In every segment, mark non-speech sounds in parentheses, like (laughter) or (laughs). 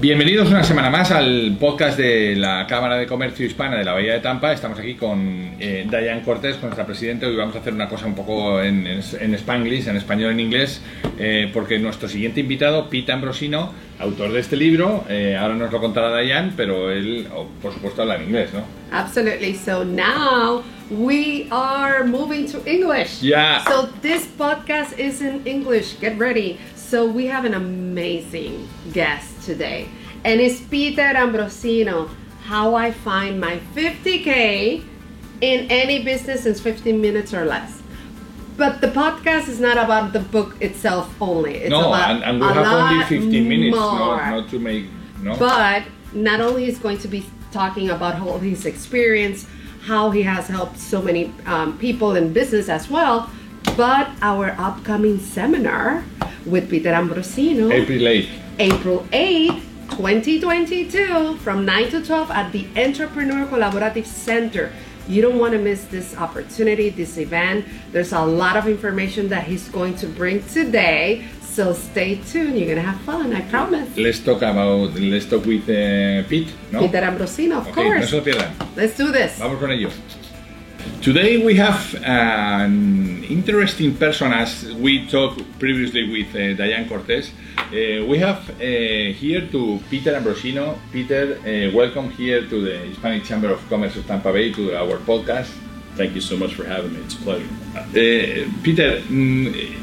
Bienvenidos una semana más al podcast de la Cámara de Comercio Hispana de la Bahía de Tampa. Estamos aquí con eh, Diane Cortés, con nuestra presidenta. Hoy vamos a hacer una cosa un poco en, en, en Spanglish, en español, en inglés, eh, porque nuestro siguiente invitado, Pete Ambrosino, autor de este libro, eh, ahora nos lo contará Diane, pero él, oh, por supuesto, habla en inglés, ¿no? Absolutely. So now we are moving to English. Yeah. So this podcast is in English. Get ready. So we have an amazing guest today, and it's Peter Ambrosino. How I find my 50k in any business in 15 minutes or less. But the podcast is not about the book itself only. It's no, about and, and we have only 15 minutes, not, not to make, no? But not only is going to be talking about all his experience, how he has helped so many um, people in business as well, but our upcoming seminar with Peter Ambrosino, April 8th. April 8, 2022, from 9 to 12 at the Entrepreneur Collaborative Center. You don't want to miss this opportunity, this event. There's a lot of information that he's going to bring today. So stay tuned. You're going to have fun, I promise. Let's talk about, let's talk with uh, Pete, no? Peter Ambrosino, of Ok, course. no se lo pierdan. Let's do this. Vamos con ello. Today we have an interesting person, as we talked previously with uh, Diane Cortez. Uh, we have uh, here to Peter Ambrosino. Peter, uh, welcome here to the Hispanic Chamber of Commerce of Tampa Bay to our podcast. Thank you so much for having me. It's a pleasure. Uh, Peter, mm,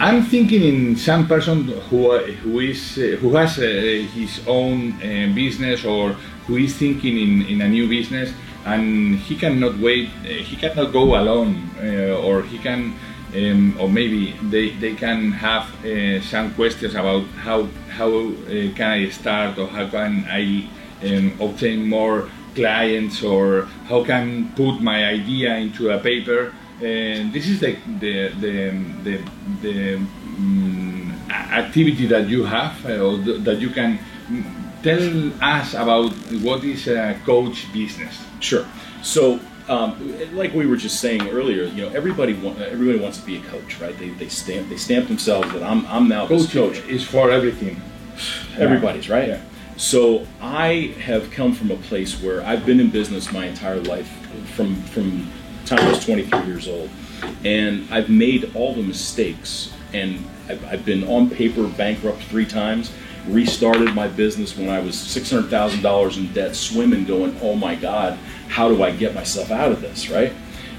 I'm thinking in some person who who is uh, who has uh, his own uh, business or who is thinking in, in a new business and he cannot wait uh, he cannot go alone uh, or he can um, or maybe they, they can have uh, some questions about how how can I start or how can I um, obtain more clients or how can put my idea into a paper. And this is the the the the, the a- activity that you have uh, or th- that you can mm, tell us about what is a coach business Sure. So, um, like we were just saying earlier, you know, everybody wa- everybody wants to be a coach, right? They, they stamp they stamp themselves that I'm I'm now coach coach. is for everything (sighs) Everybody's right. Yeah. So I have come from a place where I've been in business my entire life, from from time I was 23 years old, and I've made all the mistakes, and I've, I've been on paper bankrupt three times. Restarted my business when I was six hundred thousand dollars in debt, swimming, going, "Oh my God, how do I get myself out of this?" Right.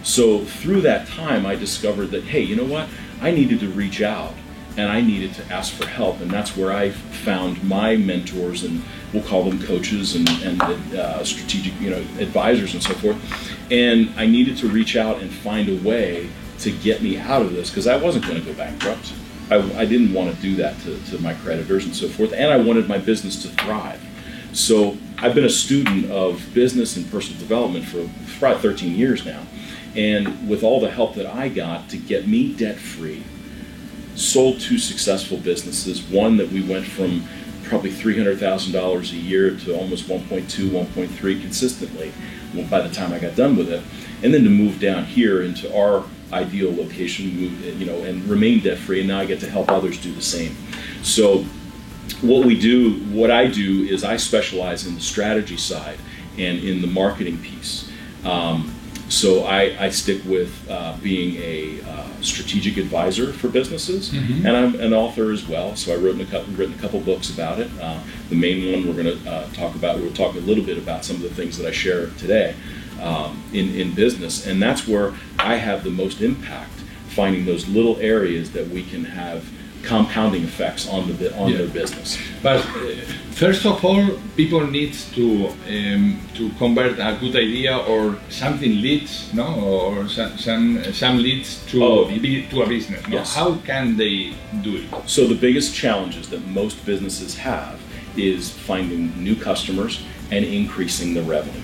So through that time, I discovered that hey, you know what? I needed to reach out and I needed to ask for help, and that's where I found my mentors, and we'll call them coaches and, and uh, strategic, you know, advisors and so forth. And I needed to reach out and find a way to get me out of this because I wasn't going to go bankrupt. I, I didn't want to do that to, to my creditors and so forth, and I wanted my business to thrive. So I've been a student of business and personal development for probably 13 years now, and with all the help that I got to get me debt free sold two successful businesses. One that we went from probably $300,000 a year to almost 1.2, 1.3 consistently by the time I got done with it. And then to move down here into our ideal location, you know, and remain debt free. And now I get to help others do the same. So what we do, what I do is I specialize in the strategy side and in the marketing piece. Um, so I, I stick with uh, being a uh, strategic advisor for businesses, and I'm an author as well. So I wrote a couple, written a couple books about it. Uh, the main one we're going to uh, talk about. We'll talk a little bit about some of the things that I share today um, in in business, and that's where I have the most impact. Finding those little areas that we can have compounding effects on the on Yeah. their business. But uh, first of all, people need to um, to convert a good idea or something leads, no, or some some, some leads to Oh. to a business. No? Yes. How can they do it? So the biggest challenges that most businesses have is finding new customers and increasing the revenue,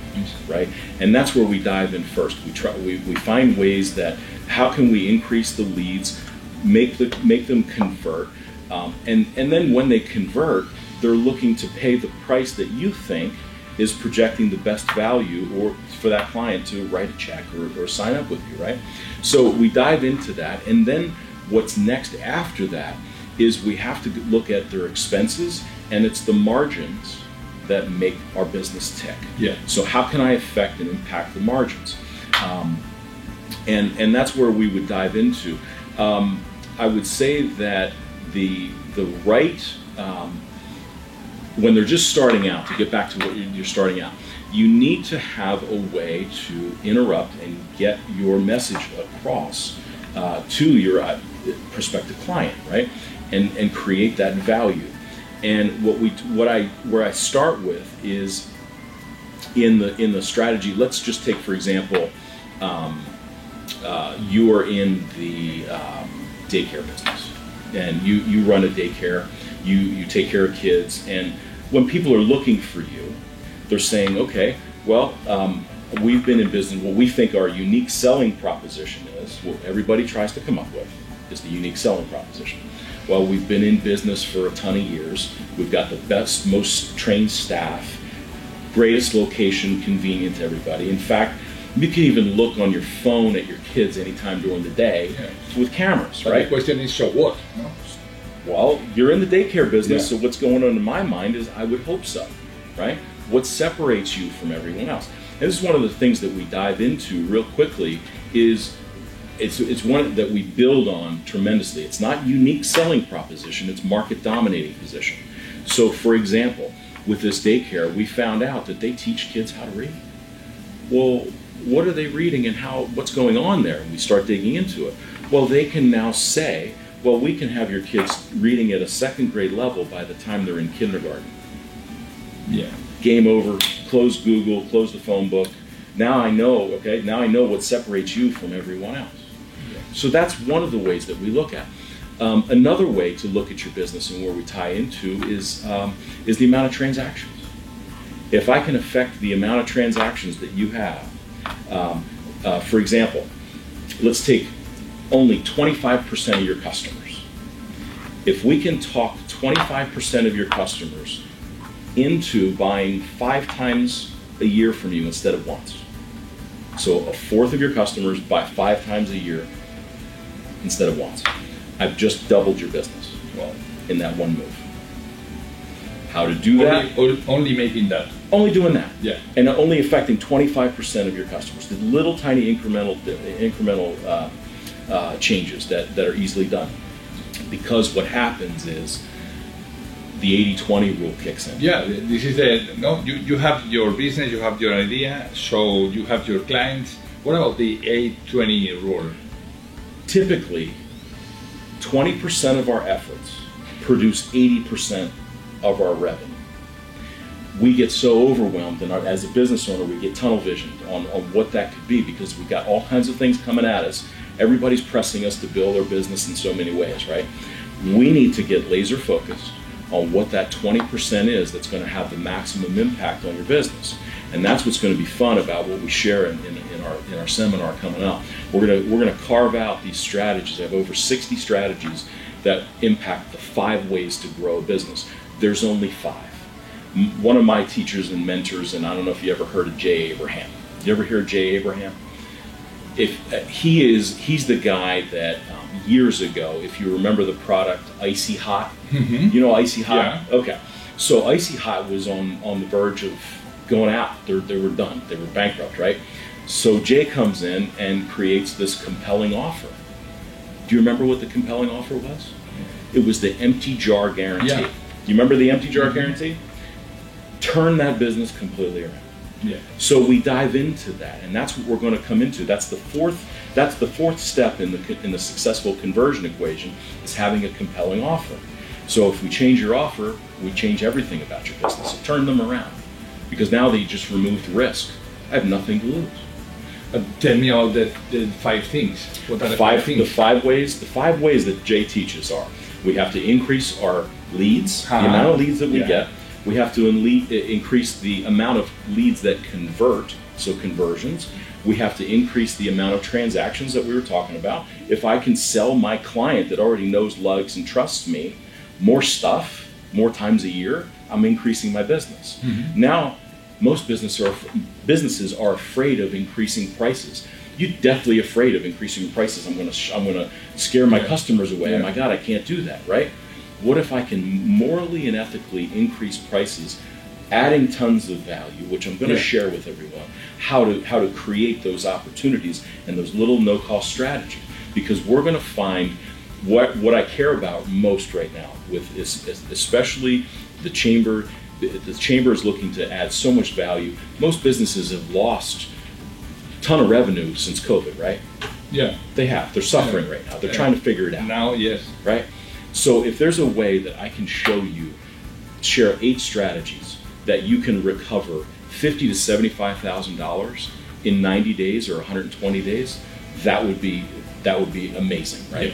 right? And that's where we dive in first. We try we, we find ways that how can we increase the leads, make the make them convert, um, and and then when they convert, they're looking to pay the price that you think is projecting the best value or for that client to write a check or, or sign up with you, right? So we dive into that, and then what's next after that is we have to look at their expenses and it's the margins that make our business tick. Yeah. So how can I affect and impact the margins? Um, and and that's where we would dive into. Um, I would say that the the right um, when they're just starting out to get back to what you're, starting out, you need to have a way to interrupt and get your message across uh, to your uh, prospective client, right? And and create that value. And what we what I where I start with is in the in the strategy. Let's just take for example, um, uh, you are in the um, daycare business, and you you run a daycare. You you take care of kids, and when people are looking for you, they're saying, okay, well. Um, We've been in business. What we think our unique selling proposition is, what everybody tries to come up with, is the unique selling proposition. Well, we've been in business for a ton of years. We've got the best, most trained staff, greatest location, convenient to everybody. In fact, you can even look on your phone at your kids anytime during the day Yeah. with cameras, But right? the question is, so what? No? Well, you're in the daycare business, Yeah. so what's going on in my mind is I would hope so, right? What separates you from everyone else? And this is one of the things that we dive into real quickly is it's, it's one that we build on tremendously. It's not unique selling proposition, it's market dominating position. So for example, with this daycare, we found out that they teach kids how to read. Well, what are they reading and how what's going on there? And we start digging into it. Well, they can now say, well, we can have your kids reading at a second grade level by the time they're in kindergarten. Yeah. Game over, close Google, close the phone book. Now I know, okay, now I know what separates you from everyone else. So that's one of the ways that we look at. Um, another way to look at your business and where we tie into is um, is the amount of transactions. If I can affect the amount of transactions that you have, um, uh, for example, let's take only 25% of your customers. If we can talk 25% of your customers into buying five times a year from you instead of once. So a fourth of your customers buy five times a year instead of once. I've just doubled your business Well, in that one move. How to do that? only, only making that. Only doing that. Yeah. And only affecting 25% of your customers. The little tiny incremental incremental uh, uh, changes that, that are easily done. Because what happens is the 80-20 rule kicks in. Yeah, this is the no. You, you have your business, you have your idea, so you have your clients. What about the 8-20 rule? Typically 20% of our efforts produce 80% of our revenue. We get so overwhelmed, and as a business owner, we get tunnel vision on, on what that could be because we've got all kinds of things coming at us. Everybody's pressing us to build our business in so many ways, right? We need to get laser focused on what that 20% is that's going to have the maximum impact on your business. And that's what's going to be fun about what we share in, in, in our in our seminar coming up. We're gonna we're gonna carve out these strategies. I have over 60 strategies that impact the five ways to grow a business. There's only five. One of my teachers and mentors, and I don't know if you ever heard of Jay Abraham. You ever hear of Jay Abraham? If uh, he is, he's the guy that um, years ago, if you remember the product Icy Hot, you know Icy Hot. Yeah. Okay, so Icy Hot was on on the verge of going out. They they were done. They were bankrupt, right? So Jay comes in and creates this compelling offer. Do you remember what the compelling offer was? It was the empty jar guarantee. Yeah. Do you remember the empty jar mm-hmm. guarantee? Turn that business completely around. Yeah. So we dive into that, and that's what we're going to come into. That's the fourth. That's the fourth step in the in the successful conversion equation is having a compelling offer. So if we change your offer, we change everything about your business. So turn them around, because now they just removed risk. I have nothing to lose. Uh, tell me about the, the five things. What are the five, five the five ways the five ways that Jay teaches are we have to increase our leads Uh-huh. the amount of leads that we Yeah. get we have to enle- increase the amount of leads that convert so conversions we have to increase the amount of transactions that we were talking about if i can sell my client that already knows loves and trusts me more stuff more times a year i'm increasing my business mm-hmm. now most business are, businesses are afraid of increasing prices. You're definitely afraid of increasing prices. I'm going to I'm going to scare my Yeah. customers away. Oh Yeah. my God, I can't do that, right? What if I can morally and ethically increase prices, adding tons of value, which I'm going to Yeah. share with everyone, how to how to create those opportunities and those little no-cost strategies, because we're going to find what what I care about most right now with is, is especially the chamber. The, chamber is looking to add so much value. Most businesses have lost a ton of revenue since COVID, right? Yeah. They have. They're suffering right now. They're Yeah. trying to figure it out Now, yes. right? So if there's a way that I can show you, share eight strategies that you can recover fifty to seventy-five thousand dollars in ninety days or 120 days, that would be that would be amazing, right?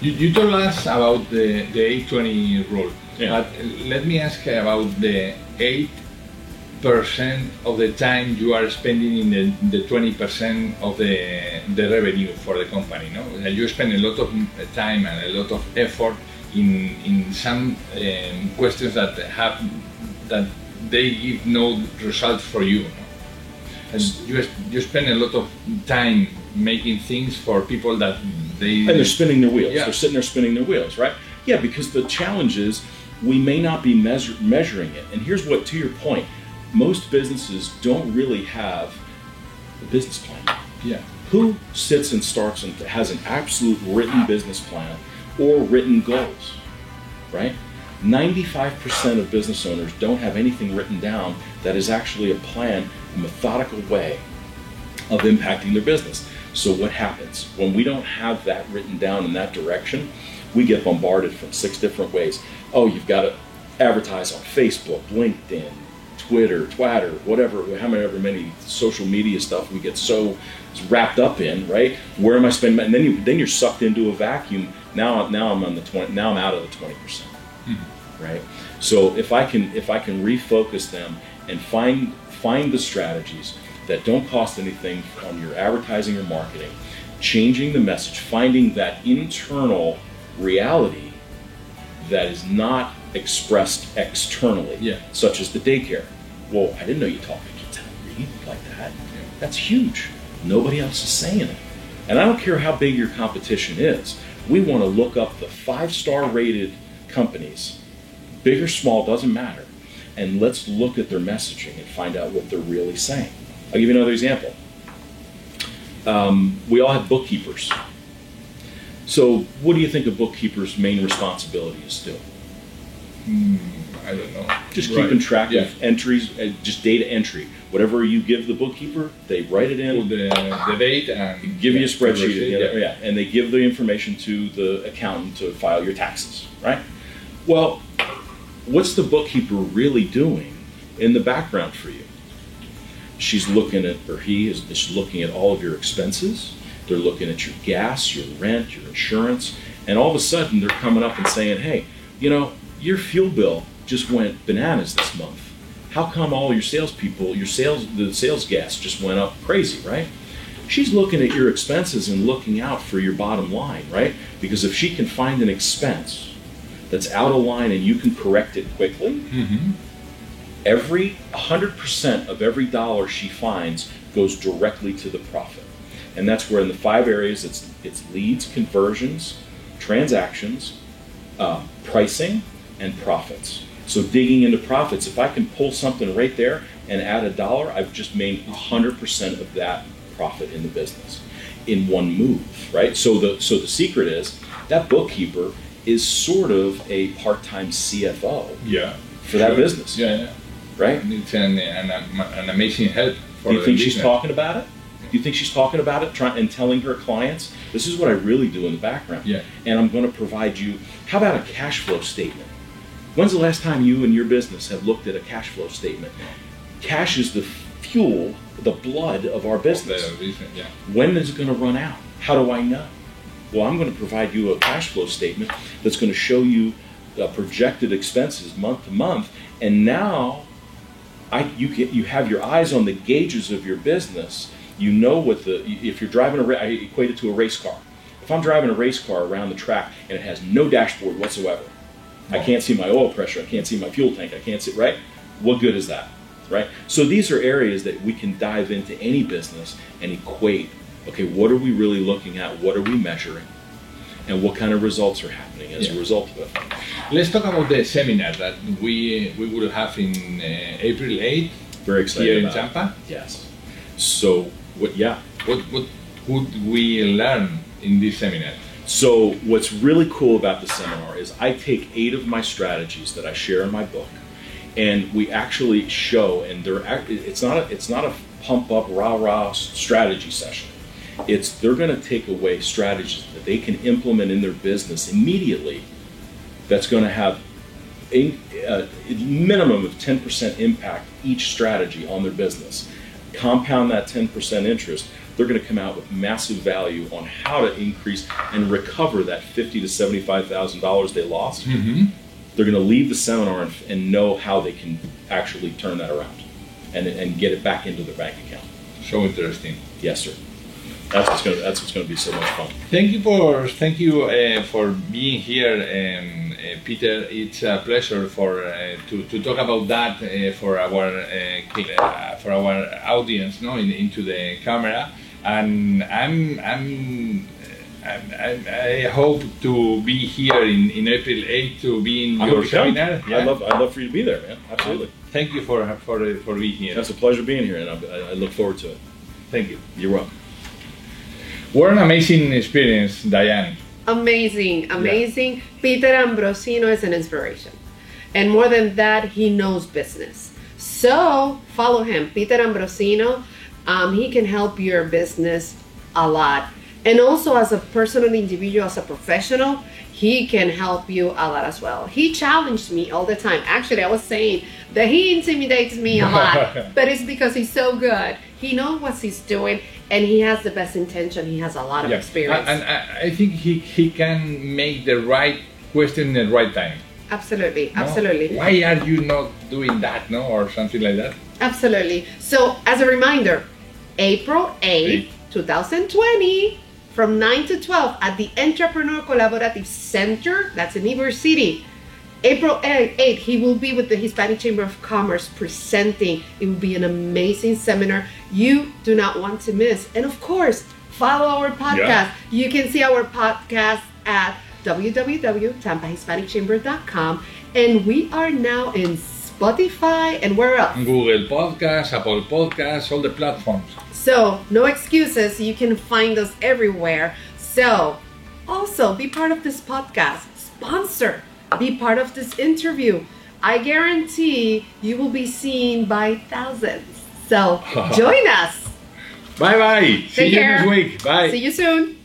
You, you told us about the, the 820 rule, Yeah. but let me ask about the 8% of the time you are spending in the, the 20% of the, the revenue for the company. No? You spend a lot of time and a lot of effort in, in some um, questions that have that they give no result for you. No? And you, you spend a lot of time making things for people that they And they're spinning their wheels. Yeah. They're sitting there spinning their wheels, right? Yeah, because the challenge is we may not be measure, measuring it. And here's what, to your point, most businesses don't really have a business plan. yeah Who sits and starts and has an absolute written business plan or written goals, right? 95% of business owners don't have anything written down that is actually a plan, a methodical way of impacting their business. So what happens when we don't have that written down in that direction? We get bombarded from six different ways. Oh, you've got to advertise on Facebook, LinkedIn, Twitter, Twitter, whatever, however many social media stuff we get so wrapped up in, right? Where am I spending? my- And then you then you're sucked into a vacuum. Now now I'm on the twenty. Now I'm out of the twenty percent hmm. right? So if I can if I can refocus them and find find the strategies that don't cost anything on your advertising or marketing, changing the message, finding that internal reality that is not expressed externally, Yeah. such as the daycare. Well, I didn't know you taught my kids how to read like that. That's huge. Nobody else is saying it. And I don't care how big your competition is. We want to look up the five star rated companies big or small, doesn't matter. And let's look at their messaging and find out what they're really saying. I'll give you another example. Um, we all have bookkeepers. So, what do you think a bookkeeper's main responsibility is still? I don't know. Just Right. keeping track yeah. of entries, uh, just data entry. Whatever you give the bookkeeper, they write it in, Put the, the date and give you a yeah, spreadsheet, yeah. yeah. yeah, and they give the information to the accountant to file your taxes, right? Well, what's the bookkeeper really doing in the background for you? She's looking at, or he is, is looking at all of your expenses. They're looking at your gas, your rent, your insurance, and all of a sudden they're coming up and saying, "Hey, you know, your fuel bill just went bananas this month. How come all your salespeople, your sales, the sales gas just went up crazy, right?" She's looking at your expenses and looking out for your bottom line, right? Because if she can find an expense that's out of line and you can correct it quickly, mm-hmm. Every 100% of every dollar she finds goes directly to the profit. And that's where in the five areas it's, it's leads, conversions, transactions, uh, pricing, and profits. So digging into profits, if I can pull something right there and add a dollar, I've just made 100% of that profit in the business in one move, right? So the so the secret is that bookkeeper is sort of a part-time CFO Yeah. for that business, Yeah, yeah. Right? And It's an, an, an amazing help for Do you think she's talking about it? Do you think she's talking about it trying and telling her clients, this is what I really do in the background? Yeah. And I'm going to provide you, how about a cash flow statement? When's the last time you and your business have looked at a cash flow statement? Cash is the fuel, the blood of our business. The business, yeah. When is it going to run out? How do I know? Well, I'm going to provide you a cash flow statement that's going to show you uh, projected expenses month to month, and now I, you get, you have your eyes on the gauges of your business. You know what the if you're driving a I equate it to a race car. If I'm driving a race car around the track and it has no dashboard whatsoever, I can't see my oil pressure, I can't see my fuel tank, I can't see right. What good is that, right? So these are areas that we can dive into any business and equate. Okay, what are we really looking at? What are we measuring? And what kind of results are happening as Yeah. a result of it. Let's talk about the seminar that we we will have in uh, April 8th Very excited here in about it. Tampa. Yes. So what? Yeah. What what would we learn in this seminar? So what's really cool about the seminar is I take eight of my strategies that I share in my book, and we actually show, and they're it's not a it's not a pump up rah rah strategy session. It's they're going to take away strategies that they can implement in their business immediately. That's going to have a, a minimum of 10% impact each strategy on their business. Compound that 10% interest, they're going to come out with massive value on how to increase and recover that fifty to seventy-five thousand dollars they lost. Mm-hmm. They're going to leave the seminar and, and know how they can actually turn that around and, and get it back into their bank account. So interesting. Yes, sir. That's what's going to, that's what's going to be so much fun. Thank you for thank you uh, for being here, um, uh, Peter. It's a pleasure for uh, to, to talk about that uh, for our uh, uh, for our audience, no, in, into the camera. And I'm I'm. I'm, I'm, hope to be here in, in April 8 to be in I your hope you come. seminar. I'd love, I'd love for you to be there, man. Absolutely. Thank you for for for being here. It's a pleasure being here, and I, I look forward to it. Thank you. You're welcome. What an amazing experience, Diane. Amazing, amazing. Peter Ambrosino is an inspiration. And more than that, he knows business. So follow him, Peter Ambrosino. Um, he can help your business a lot. And also, as a personal individual, as a professional, he can help you a lot as well. He challenged me all the time. Actually, I was saying that he intimidates me a lot, (laughs) but it's because he's so good. He knows what he's doing, and he has the best intention. He has a lot of Yeah. experience. And, and I, I think he, he can make the right question in the right time. Absolutely, no? absolutely. Why are you not doing that, no, or something like that? Absolutely. So, as a reminder, April 8th, Eight. 2020, from 9 to 12 at the Entrepreneur Collaborative Center, that's in Ybor City. April 8th, he will be with the Hispanic Chamber of Commerce presenting. It will be an amazing seminar you do not want to miss. And of course, follow our podcast. Yeah. You can see our podcast at www.tampahispanicchamber.com. And we are now in Spotify and where else? Google Podcasts, Apple Podcasts, all the platforms. So, no excuses. You can find us everywhere. So, also be part of this podcast. Sponsor. Be part of this interview. I guarantee you will be seen by thousands. So, (laughs) join us. Bye bye. See Take you care. next week. Bye. See you soon.